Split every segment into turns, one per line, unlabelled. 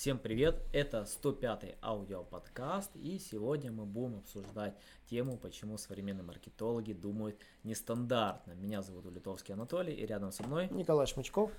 Всем привет, это 105-й аудиоподкаст и сегодня мы будем обсуждать тему, почему современные маркетологи думают нестандартно. Меня зовут Улитовский Анатолий и рядом со мной
Николай Шмычков.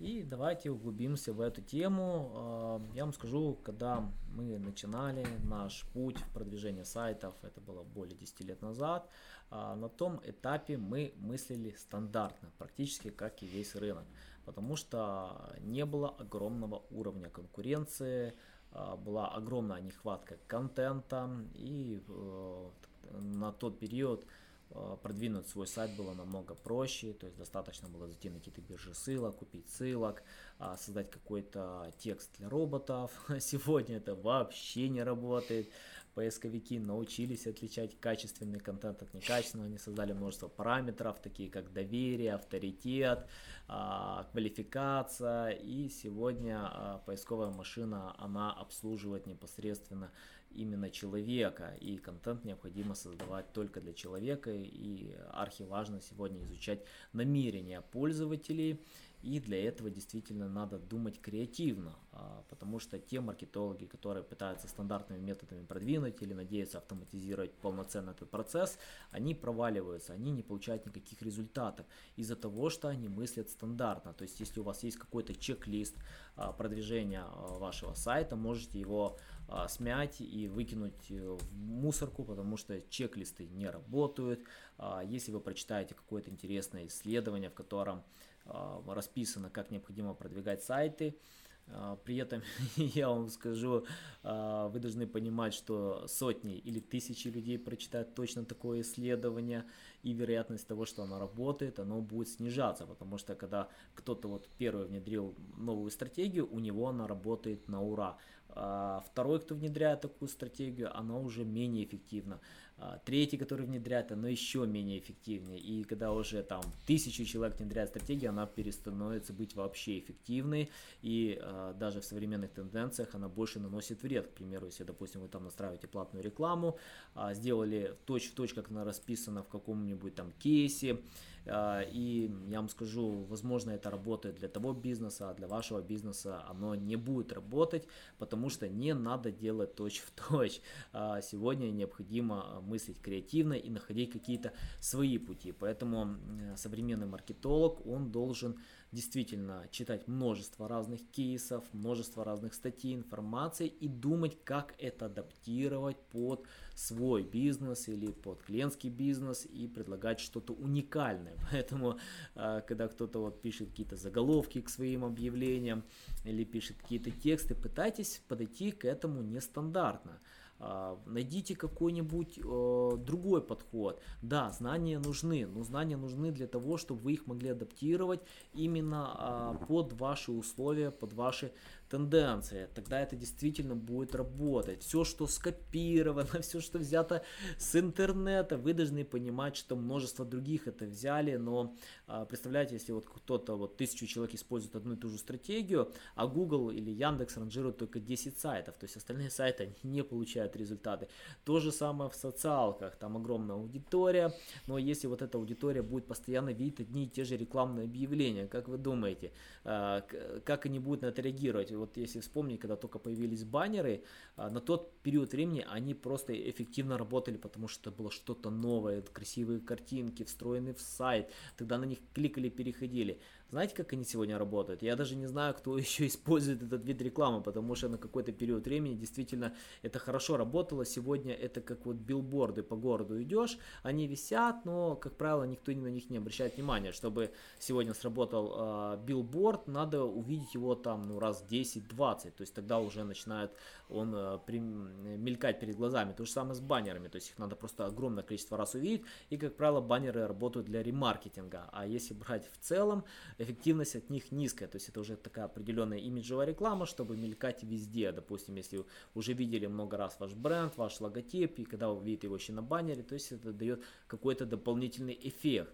И давайте углубимся в эту тему. А, я вам скажу, когда мы начинали наш путь в продвижении сайтов, это было более 10 лет назад, а, на том этапе мы мыслили стандартно, практически как и весь рынок потому что не было огромного уровня конкуренции, а, была огромная нехватка контента, и э, на тот период Э, продвинуть свой сайт было намного проще, то есть достаточно было зайти на какие-то биржи ссылок, купить ссылок, а, создать какой-то текст для роботов. Сегодня это вообще не работает. Поисковики научились отличать качественный контент от некачественного, они создали множество параметров, такие как доверие, авторитет, а, квалификация, и сегодня а, поисковая машина, она обслуживает непосредственно именно человека, и контент необходимо создавать только для человека, и архиважно сегодня изучать намерения пользователей, и для этого действительно надо думать креативно, а, потому что те маркетологи, которые пытаются стандартными методами продвинуть или надеются автоматизировать полноценно этот процесс, они проваливаются, они не получают никаких результатов из-за того, что они мыслят стандартно. То есть, если у вас есть какой-то чек-лист а, продвижения а, вашего сайта, можете его смять и выкинуть э, в мусорку, потому что чек-листы не работают. Если вы прочитаете какое-то интересное исследование, в котором расписано, как необходимо продвигать сайты. А, при этом я вам скажу, а, вы должны понимать, что сотни или тысячи людей прочитают точно такое исследование, и вероятность того, что оно работает, оно будет снижаться, потому что когда кто-то вот первый внедрил новую стратегию, у него она работает на ура. Второй, кто внедряет такую стратегию, она уже менее эффективна. А, третий, который внедряет, оно еще менее эффективнее. И когда уже там тысячу человек внедряет стратегию, она перестановится быть вообще эффективной. И э, даже в современных тенденциях она больше наносит вред. К примеру, если, допустим, вы там настраиваете платную рекламу, э, сделали точь в точь, как она расписана в каком-нибудь там кейсе, и я вам скажу, возможно, это работает для того бизнеса, а для вашего бизнеса оно не будет работать, потому что не надо делать точь в точь. Э, сегодня необходимо мыслить креативно и находить какие-то свои пути. Поэтому современный маркетолог, он должен действительно читать множество разных кейсов, множество разных статей, информации и думать, как это адаптировать под свой бизнес или под клиентский бизнес и предлагать что-то уникальное. Поэтому, а, когда кто-то вот пишет какие-то заголовки к своим объявлениям или пишет какие-то тексты, пытайтесь подойти к этому нестандартно. А, найдите какой-нибудь э, другой подход. Да, знания нужны, но знания нужны для того, чтобы вы их могли адаптировать именно э, под ваши условия, под ваши тенденции, тогда это действительно будет работать. Все, что скопировано, все, что взято с интернета, вы должны понимать, что множество других это взяли, но а, представляете, если вот кто-то, вот тысячу человек использует одну и ту же стратегию, а Google или Яндекс ранжируют только 10 сайтов, то есть остальные сайты не получают результаты. То же самое в социалках, там огромная аудитория, но если вот эта аудитория будет постоянно видеть одни и те же рекламные объявления, как вы думаете, а, как они будут на это реагировать? Вот если вспомнить, когда только появились баннеры, а, на тот период времени они просто эффективно работали, потому что было что-то новое, красивые картинки, встроенные в сайт, тогда на них кликали, переходили. Знаете, как они сегодня работают? Я даже не знаю, кто еще использует этот вид рекламы, потому что на какой-то период времени действительно это хорошо работало. Сегодня это как вот билборды по городу идешь, они висят, но, как правило, никто на них не обращает внимания. Чтобы сегодня сработал э, билборд, надо увидеть его там ну, раз 10-20, то есть тогда уже начинает он э, при, мелькать перед глазами. То же самое с баннерами, то есть их надо просто огромное количество раз увидеть, и, как правило, баннеры работают для ремаркетинга. А если брать в целом, эффективность от них низкая, то есть это уже такая определенная имиджевая реклама, чтобы мелькать везде, допустим, если уже видели много раз ваш бренд, ваш логотип, и когда вы видите его еще на баннере, то есть это дает какой-то дополнительный эффект.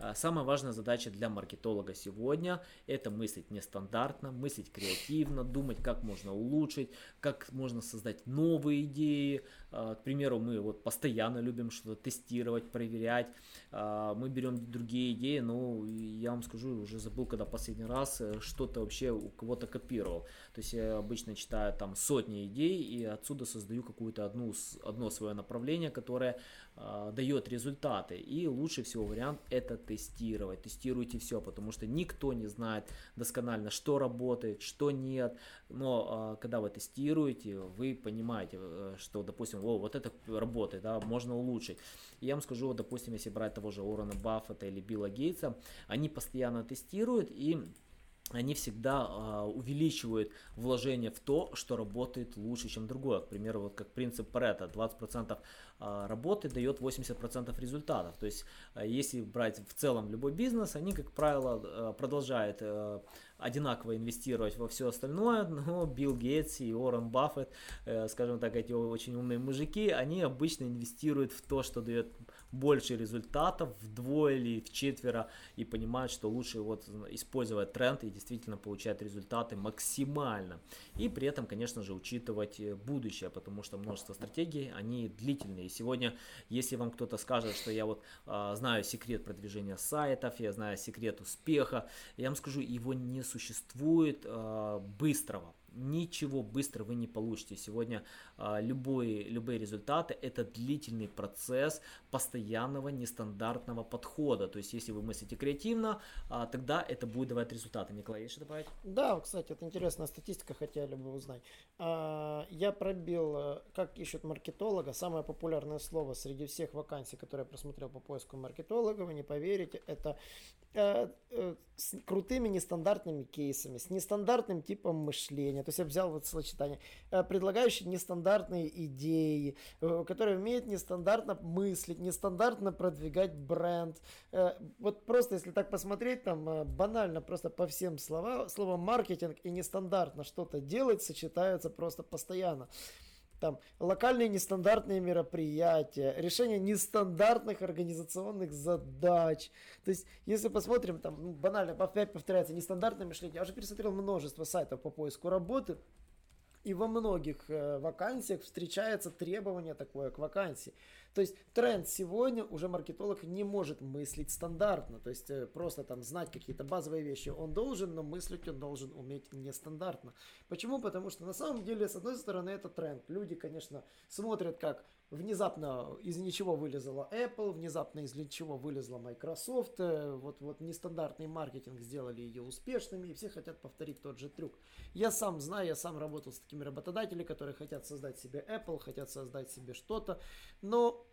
А, самая важная задача для маркетолога сегодня – это мыслить нестандартно, мыслить креативно, думать, как можно улучшить, как можно создать новые идеи. А, к примеру, мы вот постоянно любим что-то тестировать, проверять. А, мы берем другие идеи, но я вам скажу, уже забыл, когда последний раз э, что-то вообще у кого-то копировал. То есть я обычно читаю там сотни идей и отсюда создаю какую-то одну, одно свое направление, которое дает результаты. И лучший всего вариант это тестировать. Тестируйте все, потому что никто не знает досконально, что работает, что нет. Но а, когда вы тестируете, вы понимаете, э, что, допустим, о, вот это работает, да, можно улучшить. И я вам скажу, вот, допустим, если брать того же Уоррена Баффета или Билла Гейтса, они постоянно тестируют и они всегда э, увеличивают вложение в то, что работает лучше, чем другое. К примеру, вот как принцип Паретта, 20% а, работы дает 80% результатов. То есть, а, если брать в целом любой бизнес, они, как правило, а, продолжают одинаково инвестировать во все остальное, но Билл Гейтс и Уоррен Баффет, э, скажем так, эти очень умные мужики, они обычно инвестируют в то, что дает больше результатов вдвое или в четверо и понимают, что лучше вот использовать тренд и действительно получать результаты максимально. И при этом, конечно же, учитывать э, будущее, потому что множество стратегий, они длительные. И сегодня, если вам кто-то скажет, что я вот а, знаю секрет продвижения сайтов, я знаю секрет успеха, я вам скажу, его не существует а, быстрого ничего быстро вы не получите. Сегодня а, любые, любые результаты это длительный процесс постоянного нестандартного подхода. То есть, если вы мыслите креативно, а, тогда это будет давать результаты. Николай, есть что добавить?
Да, кстати, это интересная статистика, хотели бы узнать. А, я пробил, э, как ищут маркетолога, самое популярное слово среди всех вакансий, которые я просмотрел по поиску маркетолога, вы не поверите, это э, э, с крутыми нестандартными кейсами, с нестандартным типом мышления. То есть я взял вот сочетание, э, предлагающий нестандартные идеи, э, который умеет нестандартно мыслить, нестандартно продвигать бренд. Э, вот просто если так посмотреть, там банально просто по всем словам, слово маркетинг и нестандартно что-то делать сочетаются просто постоянно там локальные нестандартные мероприятия, решение нестандартных организационных задач. То есть, если посмотрим, там, ну, банально, опять повторяется, нестандартное мышление. Я уже пересмотрел множество сайтов по поиску работы, и во многих э, вакансиях встречается требование такое к вакансии. То есть тренд сегодня уже маркетолог не может мыслить стандартно, то есть э, просто там знать какие-то базовые вещи он должен, но мыслить он должен уметь нестандартно. Почему? Потому что на самом деле, с одной стороны, это тренд. Люди, конечно, смотрят, как внезапно из ничего вылезла Apple, внезапно из ничего вылезла Microsoft, э, вот, вот нестандартный маркетинг сделали ее успешными, и все хотят повторить тот же трюк. Я сам знаю, я сам работал с такими работодателями, которые хотят создать себе Apple, хотят создать себе что-то, но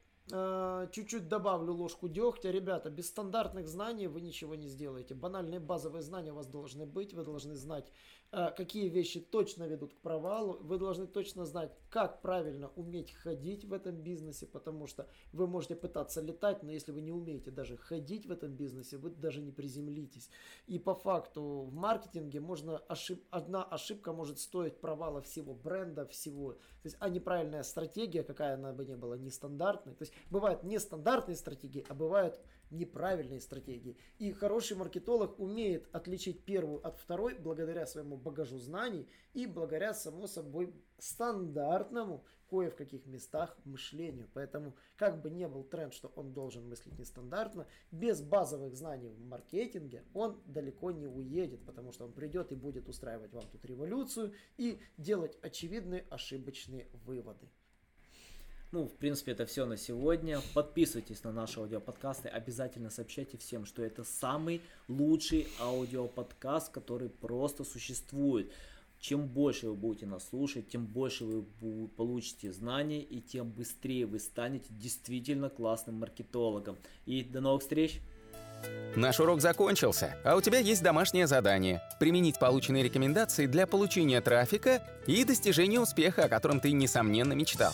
чуть-чуть добавлю ложку дегтя. Ребята, без стандартных знаний вы ничего не сделаете. Банальные базовые знания у вас должны быть. Вы должны знать, э, какие вещи точно ведут к провалу. Вы должны точно знать, как правильно уметь ходить в этом бизнесе, потому что вы можете пытаться летать, но если вы не умеете даже ходить в этом бизнесе, вы даже не приземлитесь. И по факту в маркетинге можно ошиб... одна ошибка может стоить провала всего бренда, всего. То есть, а неправильная стратегия, какая она бы ни была, нестандартной. То есть бывают нестандартные стратегии, а бывают неправильные стратегии. И хороший маркетолог умеет отличить первую от второй благодаря своему багажу знаний и благодаря, само собой, стандартному кое в каких местах мышлению. Поэтому, как бы не был тренд, что он должен мыслить нестандартно, без базовых знаний в маркетинге он далеко не уедет, потому что он придет и будет устраивать вам тут революцию и делать очевидные ошибочные выводы.
Ну, в принципе, это все на сегодня. Подписывайтесь на наши аудиоподкасты. Обязательно сообщайте всем, что это самый лучший аудиоподкаст, который просто существует. Чем больше вы будете нас слушать, тем больше вы получите знаний и тем быстрее вы станете действительно классным маркетологом. И до новых встреч!
Наш урок закончился, а у тебя есть домашнее задание – применить полученные рекомендации для получения трафика и достижения успеха, о котором ты, несомненно, мечтал.